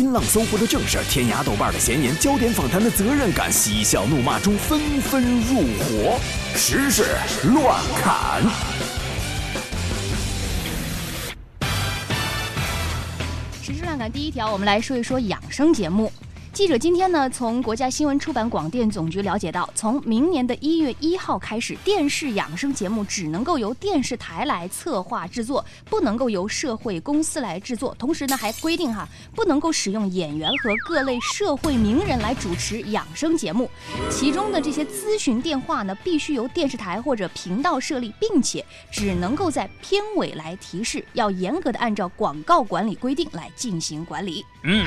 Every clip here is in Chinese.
新浪、搜狐的正事，天涯、豆瓣的闲言，焦点访谈的责任感，嬉笑怒骂中纷纷入伙，时事乱砍。时事乱砍第一条，我们来说一说养生节目。记者今天呢，从国家新闻出版广电总局了解到，从明年的一月一号开始，电视养生节目只能够由电视台来策划制作，不能够由社会公司来制作。同时呢，还规定哈，不能够使用演员和各类社会名人来主持养生节目。其中的这些咨询电话呢，必须由电视台或者频道设立，并且只能够在片尾来提示，要严格的按照广告管理规定来进行管理。嗯。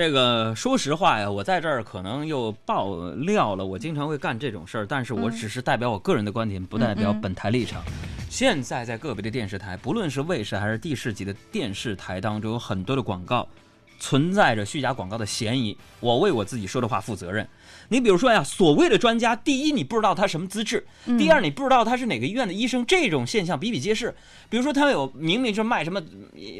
这个说实话呀，我在这儿可能又爆料了。我经常会干这种事儿，但是我只是代表我个人的观点，不代表本台立场。现在在个别的电视台，不论是卫视还是地市级的电视台当中，有很多的广告。存在着虚假广告的嫌疑，我为我自己说的话负责任。你比如说呀，所谓的专家，第一你不知道他什么资质，第二你不知道他是哪个医院的医生，这种现象比比皆是。比如说他有明明是卖什么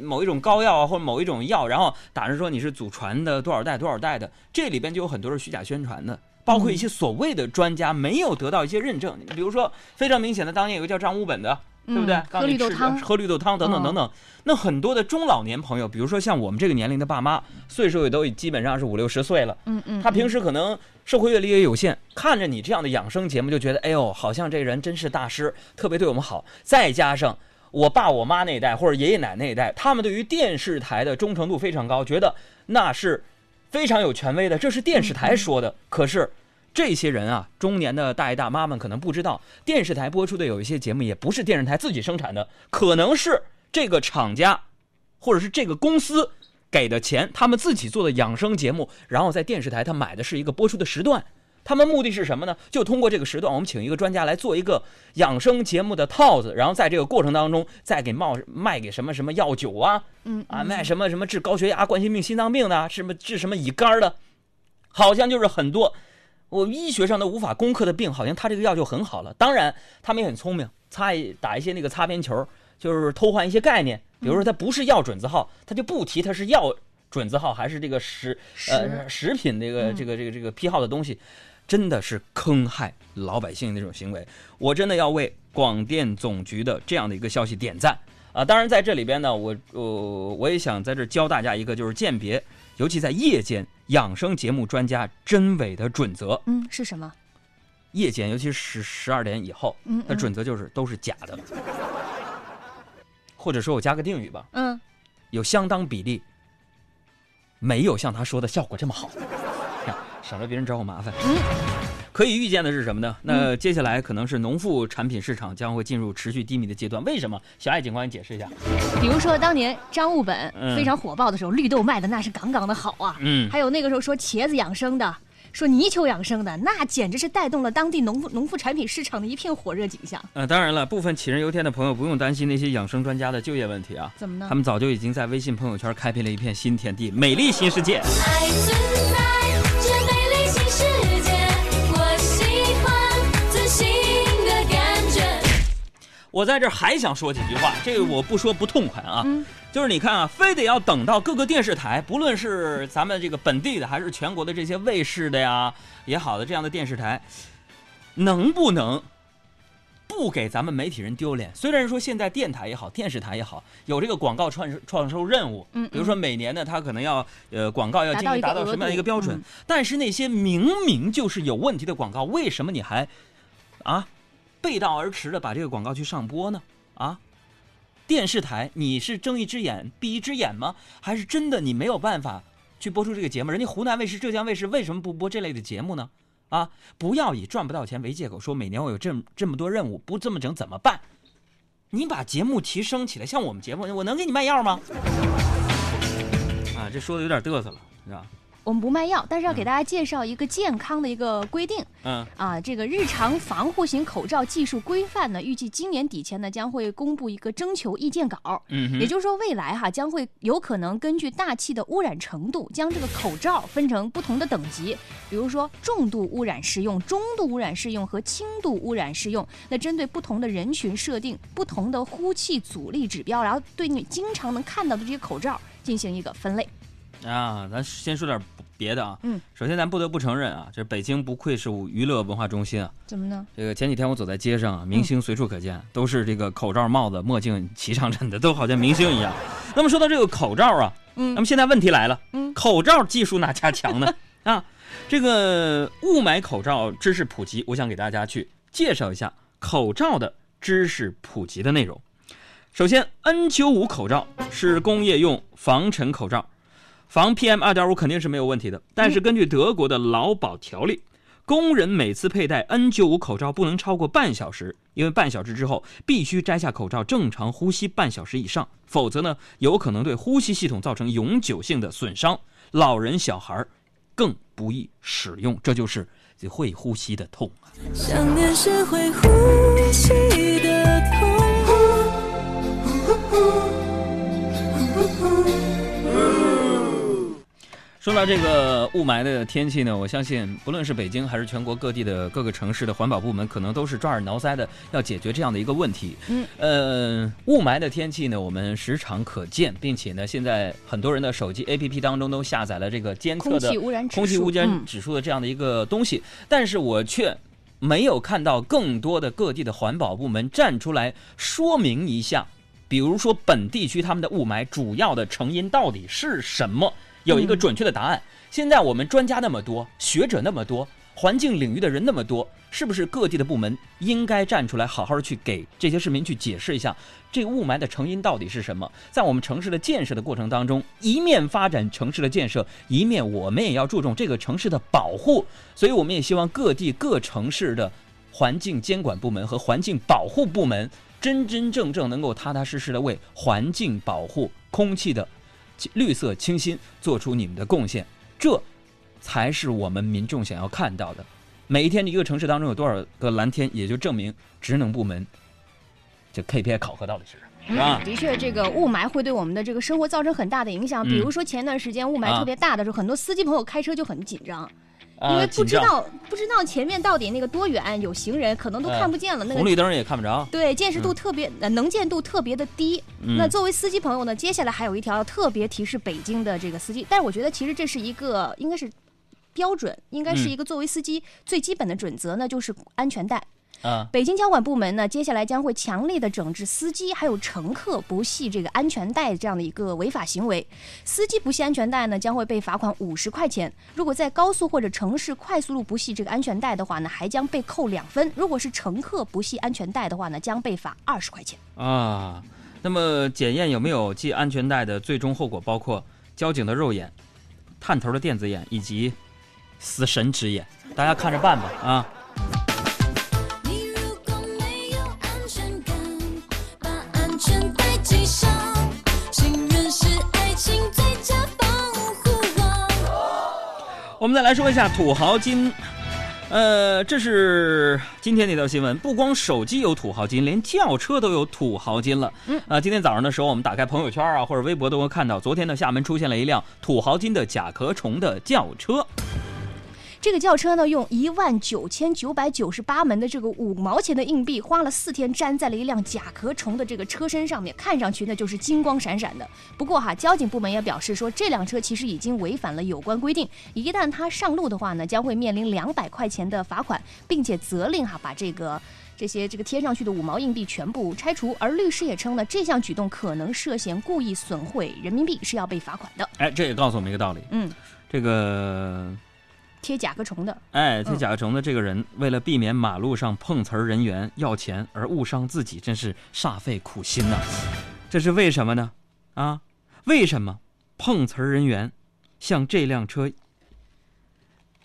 某一种膏药啊，或者某一种药，然后打着说你是祖传的多少代多少代的，这里边就有很多是虚假宣传的，包括一些所谓的专家没有得到一些认证。比如说非常明显的，当年有个叫张武本的。对不对？喝绿豆汤，喝绿豆汤等等等等。那很多的中老年朋友，比如说像我们这个年龄的爸妈，岁数也都基本上是五六十岁了。嗯嗯。他平时可能社会阅历也有限，看着你这样的养生节目，就觉得哎呦，好像这人真是大师，特别对我们好。再加上我爸我妈那一代或者爷爷奶奶那一代，他们对于电视台的忠诚度非常高，觉得那是非常有权威的，这是电视台说的。可是。这些人啊，中年的大爷大妈们可能不知道，电视台播出的有一些节目也不是电视台自己生产的，可能是这个厂家，或者是这个公司给的钱，他们自己做的养生节目，然后在电视台他买的是一个播出的时段，他们目的是什么呢？就通过这个时段，我们请一个专家来做一个养生节目的套子，然后在这个过程当中再给冒卖给什么什么药酒啊，嗯啊卖什么什么治高血压、冠心病、心脏病的，什么治什么乙肝的，好像就是很多。我医学上都无法攻克的病，好像他这个药就很好了。当然，他们也很聪明，擦一打一些那个擦边球，就是偷换一些概念。比如说，它不是药准字号，他就不提它是药准字号还是这个食呃食品这个这个这个这个批号的东西，真的是坑害老百姓那种行为。我真的要为广电总局的这样的一个消息点赞啊！当然，在这里边呢，我我我也想在这教大家一个，就是鉴别。尤其在夜间养生节目专家真伪的准则，嗯，是什么？夜间，尤其是十十二点以后，嗯，那准则就是都是假的，或者说我加个定语吧，嗯，有相当比例没有像他说的效果这么好，省得别人找我麻烦。嗯。可以预见的是什么呢？那接下来可能是农副产品市场将会进入持续低迷的阶段。为什么？小爱警官，你解释一下。比如说当年张悟本非常火爆的时候，绿豆卖的那是杠杠的好啊。嗯。还有那个时候说茄子养生的，说泥鳅养生的，那简直是带动了当地农副农副产品市场的一片火热景象。呃，当然了，部分杞人忧天的朋友不用担心那些养生专家的就业问题啊。怎么呢？他们早就已经在微信朋友圈开辟了一片新天地，美丽新世界。我在这还想说几句话，这个我不说不痛快啊。就是你看啊，非得要等到各个电视台，不论是咱们这个本地的，还是全国的这些卫视的呀也好的这样的电视台，能不能不给咱们媒体人丢脸？虽然说现在电台也好，电视台也好，有这个广告创创收任务，嗯，比如说每年呢，它可能要呃广告要经营达到什么样的一个标准，但是那些明明就是有问题的广告，为什么你还啊？背道而驰的把这个广告去上播呢？啊，电视台你是睁一只眼闭一只眼吗？还是真的你没有办法去播出这个节目？人家湖南卫视、浙江卫视为什么不播这类的节目呢？啊，不要以赚不到钱为借口，说每年我有这么这么多任务，不这么整怎么办？你把节目提升起来，像我们节目，我能给你卖药吗？啊，这说的有点嘚瑟了，是吧？我们不卖药，但是要给大家介绍一个健康的一个规定。嗯啊，这个日常防护型口罩技术规范呢，预计今年底前呢将会公布一个征求意见稿。嗯，也就是说未来哈将会有可能根据大气的污染程度，将这个口罩分成不同的等级，比如说重度污染适用、中度污染适用和轻度污染适用。那针对不同的人群设定不同的呼气阻力指标，然后对你经常能看到的这些口罩进行一个分类。啊，咱先说点别的啊。嗯，首先咱不得不承认啊，这北京不愧是娱乐文化中心啊。怎么呢？这个前几天我走在街上啊，明星随处可见，都是这个口罩、帽子、墨镜齐上阵的，都好像明星一样。那么说到这个口罩啊，嗯那么现在问题来了，嗯口罩技术哪家强呢？啊，这个雾霾口罩知识普及，我想给大家去介绍一下口罩的知识普及的内容。首先，N95 口罩是工业用防尘口罩，防 PM 二点五肯定是没有问题的。但是根据德国的劳保条例，工人每次佩戴 N95 口罩不能超过半小时，因为半小时之后必须摘下口罩，正常呼吸半小时以上，否则呢有可能对呼吸系统造成永久性的损伤。老人、小孩更不易使用，这就是会呼吸的痛啊。想念是会呼吸的说到这个雾霾的天气呢，我相信不论是北京还是全国各地的各个城市的环保部门，可能都是抓耳挠腮的要解决这样的一个问题。嗯，呃，雾霾的天气呢，我们时常可见，并且呢，现在很多人的手机 APP 当中都下载了这个监测的空气污染指数空气污染嗯。指数的这样的一个东西，但是我却没有看到更多的各地的环保部门站出来说明一下，比如说本地区他们的雾霾主要的成因到底是什么，有一个准确的答案。现在我们专家那么多，学者那么多，环境领域的人那么多，是不是各地的部门应该站出来，好好的去给这些市民去解释一下，这个雾霾的成因到底是什么？在我们城市的建设的过程当中，一面发展城市的建设，一面我们也要注重这个城市的保护。所以，我们也希望各地各城市的环境监管部门和环境保护部门，真真正正能够踏踏实实的为环境保护、空气的绿色清新做出你们的贡献。这才是我们民众想要看到的。每一天一个城市当中有多少个蓝天，也就证明职能部门这 KPI 考核到底是什么？的确，这个雾霾会对我们的这个生活造成很大的影响。比嗯如说前段时间雾霾啊特别大的时候，很多司机朋友开车就很紧张，因啊为不知道不知道前面到底那个多远有行人，可能都哎看不见了。那个红绿灯也看不着。对，见识度嗯特别，呃，能见度特别的低。嗯那作为司机朋友呢，接下来还有一条要特别提示北京的这个司机，但是我觉得其实这是一个应该是标准，应该是嗯一个作为司机最基本的准则呢，就是安全带。啊，北京交管部门呢，接下来将会强力的整治司机还有乘客不系这个安全带这样的一个违法行为。司机不系安全带呢，将会被罚款五十块钱；如果在高速或者城市快速路不系这个安全带的话呢，还将被扣两分；如果是乘客不系安全带的话呢，将被罚二十块钱。啊，那么检验有没有系安全带的最终后果包括交警的肉眼、探头的电子眼以及死神之眼，大家看着办吧啊。我们再来说一下土豪金。呃，这是今天那条新闻，不光手机有土豪金，连轿车都有土豪金了。嗯，啊，今天早上的时候，我们打开朋友圈啊或者微博都会看到，昨天的厦门出现了一辆土豪金的甲壳虫的轿车。这个轿车呢，用一万九千九百九十八门的这个五毛钱的硬币，花了四天粘在了一辆甲壳虫的这个车身上面，看上去呢就是金光闪闪的。不过哈，交警部门也表示说，这辆车其实已经违反了有关规定，一旦它上路的话呢，将会面临两百块钱的罚款，并且责令哈把这个。这些这个贴上去的五毛硬币全部拆除，而律师也称呢，这项举动可能涉嫌故意损毁人民币，是要被罚款的。哎，这也告诉我们一个道理，嗯，这个贴甲壳虫的，哎，这嗯甲壳虫的这个人，为了避免马路上碰瓷儿人员要钱而误伤自己，真是煞费苦心呐、这是为什么呢？啊，为什么碰瓷儿人员向这辆车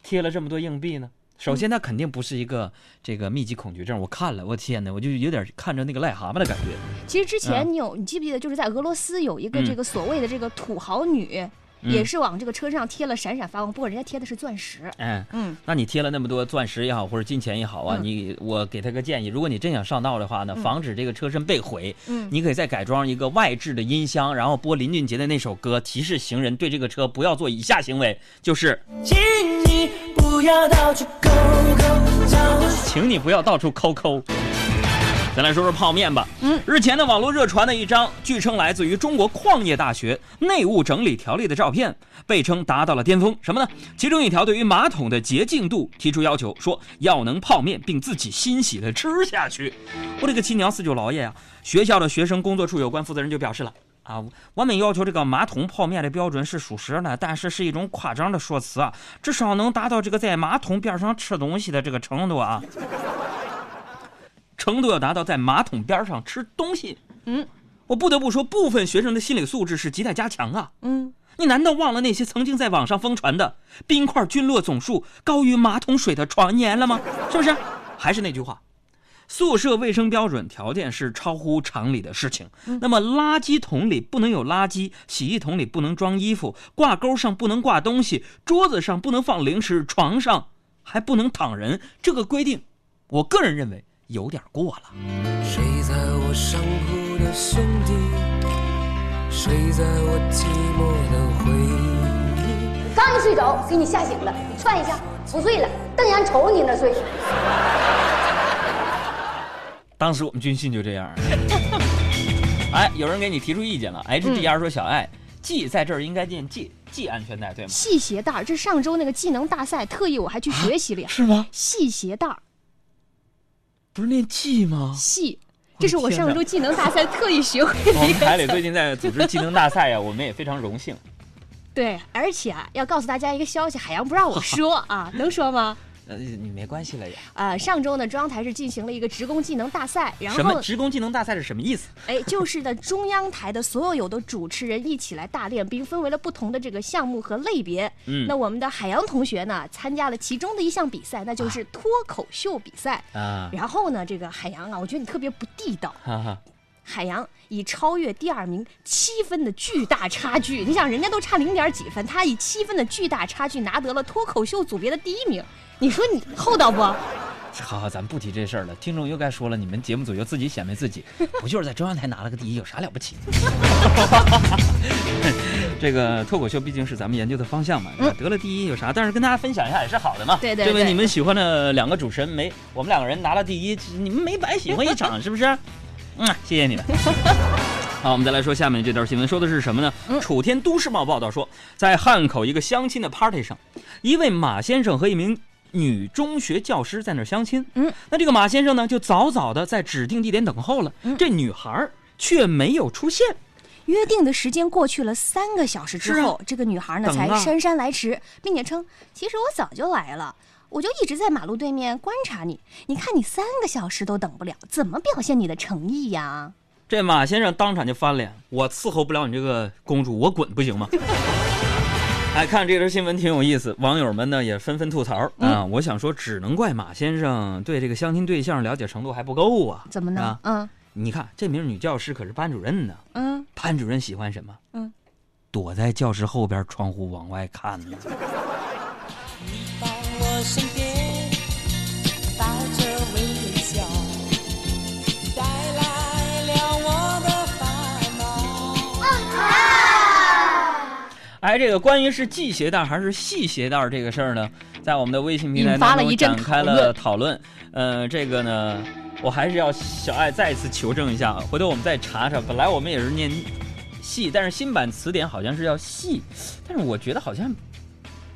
贴了这么多硬币呢？首先，他肯定不是一个这个密集恐惧症。我看了，我天哪，我就有点看着那个癞蛤蟆的感觉。其实之啊前你有，你记不记得，就是在俄罗斯有一个嗯这个所谓的这个土豪女，嗯也是往这个车上贴了闪闪发光，不过人家贴的是钻石。嗯，嗯，那你贴了那么多钻石也好，或者金钱也好啊，嗯。你我给他个建议，如果你真想上道的话呢，防止这个车身被毁，嗯。你可以再改装一个外置的音箱，然后播林俊杰的那首歌，提示行人对这个车不要做以下行为，就是请你不要到处勾勾找我请你不要到处抠抠。咱来说说泡面吧。嗯，日前呢，网络热传的一张据称来自于中国矿业大学内务整理条例的照片，被称达到了巅峰。什么呢？其中一条对于马桶的洁净度提出要求，说要能泡面并自己欣喜的吃下去。我这个亲娘四舅姥爷啊，学校的学生工作处有关负责人就表示了。啊，我们要求这个马桶泡面的标准是属实的，但是是一种夸张的说辞啊，至少能达到这个在马桶边上吃东西的这个程度啊。程度要达到在马桶边上吃东西。嗯，我不得不说，部分学生的心理素质是亟待加强啊。嗯，你难道忘了那些曾经在网上疯传的冰块菌落总数高于马桶水的传言了吗？是不是？还是那句话，宿舍卫生标准条件是超乎常理的事情。那么，垃圾桶里不能有垃圾，洗衣桶里不能装衣服，挂钩上不能挂东西，桌子上不能放零食，床上还不能躺人。这个规定，我个人认为有点过了。睡在我上铺的兄弟，睡在我寂寞的回忆。刚一睡着，给你吓醒了，你踹一下，不睡了，瞪眼瞅你那睡。当时我们军训就这样。哎，有人给你提出意见了，HDR 说小爱系在这儿应该念系系安全带，对吗？系鞋带儿，这上周那个技能大赛，特意我还去学习了呀。是吗？系鞋带儿，不是念技吗？戏，这是我上周技能大赛特意学会的我一个。们海里最近在组织技能大赛呀，我们也非常荣幸。对，而且啊，要告诉大家一个消息，海洋不让我说啊，能说吗？呃，你没关系了呀。呃，上周呢，中央台是进行了一个职工技能大赛，然后什么职工技能大赛是什么意思？哎，就是呢，中央台的所有有的主持人一起来大练，兵分为了不同的这个项目和类别。嗯那我们的海洋同学呢，参加了其中的一项比赛，那就是脱口秀比赛。啊，然后呢，这个海洋啊，我觉得你特别不地道。哈哈，海洋以超越第二名七分的巨大差距，你想人家都差零点几分，他以七分的巨大差距拿得了脱口秀组别的第一名。你说你厚道不？好好，咱们不提这事儿了。听众又该说了，你们节目组又自己显摆自己，不就是在中央台拿了个第一，有啥了不起？这个脱口秀毕竟是咱们研究的方向嘛，嗯得了第一有啥？但是跟大家分享一下也是好的嘛。对对这位对你们喜欢的两个主持人没，我们两个人拿了第一，你们没白喜欢一场，是不是？嗯，谢谢你们。好，我们再来说下面这条新闻，说的是什么呢？嗯楚天都市报报道说，在汉口一个相亲的 party 上，一位马先生和一名女中学教师在那儿相亲。嗯，那这个马先生呢，就早早的在指定地点等候了，嗯这女孩却没有出现。约定的时间过去了三个小时之后，这个女孩呢才姗姗来迟，并且称：“其实我早就来了，我就一直在马路对面观察你。你看你三个小时都等不了，怎么表现你的诚意呀？”这马先生当场就翻脸，我伺候不了你这个公主，我滚不行吗？哎，看这条新闻挺有意思，网友们呢也纷纷吐槽啊。我想说，只能怪马先生对这个相亲对象了解程度还不够啊。怎么呢啊？嗯你看这名女教师可是班主任呢，嗯，班主任喜欢什么？嗯，躲在教室后边窗户往外看呢。你到我身边，哎，这个关于是系鞋带还是系鞋带这个事儿呢，在我们的微信平台发当中了一阵展开了讨论。呃，这个呢，我还是要小爱再一次求证一下，回头我们再查查。本来我们也是念系，但是新版词典好像是要系，但是我觉得好像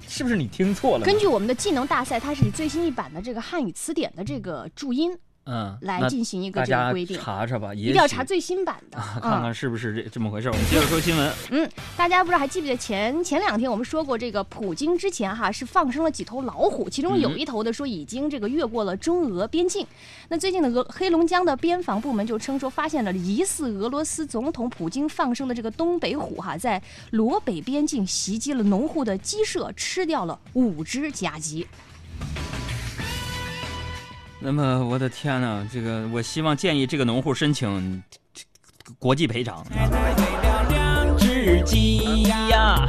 是不是你听错了？根据我们的技能大赛，它是以最新一版的这个汉语词典的这个注音嗯来进行一个这个规定，查查吧，一一定要查最新版的。看看是不是这这么回事儿。我们接着说新闻。嗯，大家不知道还记不记得前前两天我们说过，这个普京之前哈是放生了几头老虎，其中有一头的说已经这个越过了中俄边境。那最近的俄黑龙江的边防部门就称说，发现了疑似俄罗斯总统普京放生的这个东北虎哈，在罗北边境袭击了农户的鸡舍，吃掉了五只甲鸡。那么我的天呐，这个我希望建议这个农户申请国际赔偿。两只鸡呀，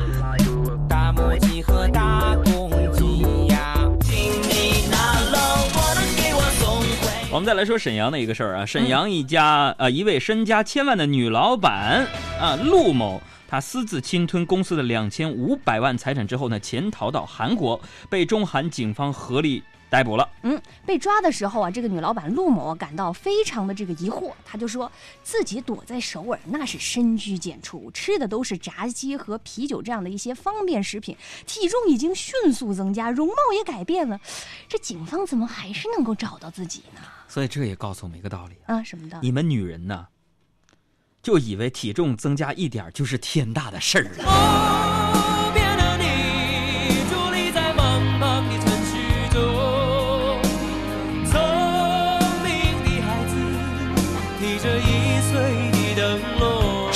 大母鸡和大公鸡呀，请你拿了我的给我送回。我们再来说沈阳的一个事儿啊，沈阳一家呃一位身家千万的女老板啊陆某，他私自侵吞公司的两千五百万财产之后呢，潜逃到韩国，被中韩警方合力逮捕了。嗯，被抓的时候啊，这个女老板陆某感到非常的这个疑惑，她就说自己躲在首尔那是深居简出，吃的都是炸鸡和啤酒这样的一些方便食品，体重已经迅速增加，容貌也改变了，这警方怎么还是能够找到自己呢？所以这也告诉我们一个道理啊，啊，什么道理？你们女人呢，就以为体重增加一点就是天大的事儿啊。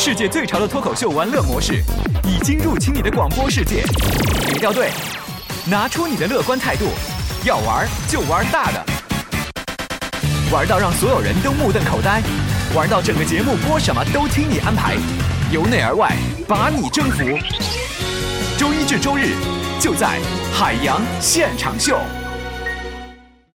世界最潮的脱口秀玩乐模式已经入侵你的广播世界，别掉队，拿出你的乐观态度，要玩就玩大的，玩到让所有人都目瞪口呆，玩到整个节目播什么都听你安排，由内而外把你征服。周一至周日就在海洋现场秀。